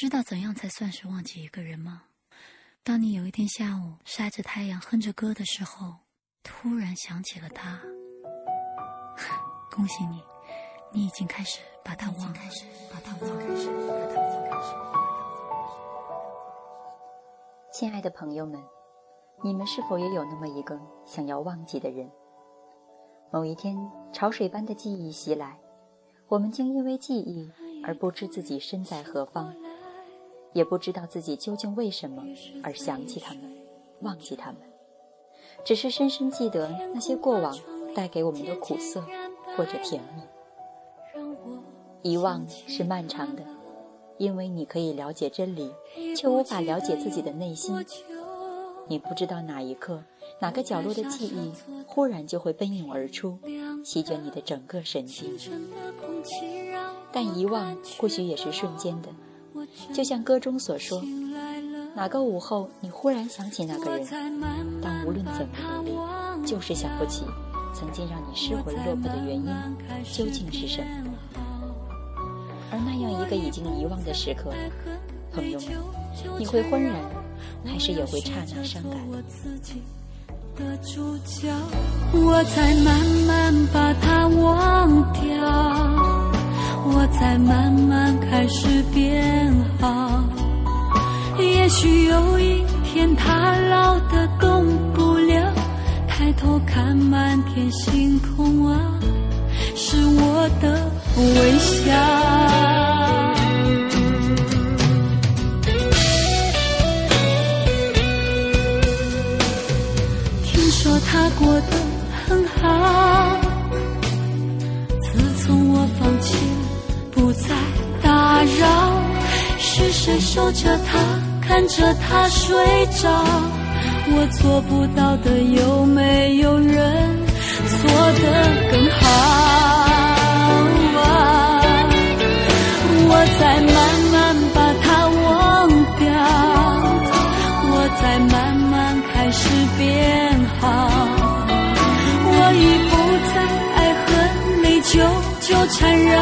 知道怎样才算是忘记一个人吗？当你有一天下午晒着太阳哼着歌的时候，突然想起了他，恭喜你，你已经开始把他忘了。亲爱的朋友们，你们是否也有那么一个想要忘记的人？某一天，潮水般的记忆袭来，我们竟因为记忆而不知自己身在何方，也不知道自己究竟为什么而想起他们，忘记他们，只是深深记得那些过往带给我们的苦涩或者甜蜜。遗忘是漫长的。因为你可以了解真理，却无法了解自己的内心。你不知道哪一刻、哪个角落的记忆忽然就会奔涌而出，席卷你的整个神经。但遗忘或许也是瞬间的，就像歌中所说：“哪个午后，你忽然想起那个人，但无论怎么努力，就是想不起曾经让你失魂落魄的原因究竟是什么。”而那样一个已经遗忘的时刻，朋友们，你会浑然，还是也会刹那伤感？我在慢慢把它忘掉，我在慢慢开始变。也许有一天他老的动不了，抬头看满天星空啊，是我的微笑。听说他过得很好。自从我放弃不再打扰，是谁守着他，看着他睡着？我做不到的，有没有人做得更好？我在慢慢把他忘掉，我在慢慢开始变好，我已不再爱恨内疚。纠缠绕，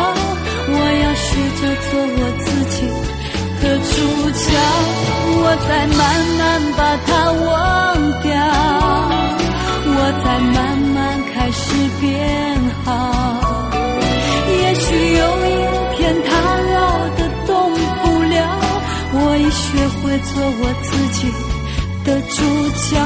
我要学着做我自己的主角。我在慢慢把它忘掉，我在慢慢开始变好。也许有一天他老的动不了，我已学会做我自己的主角。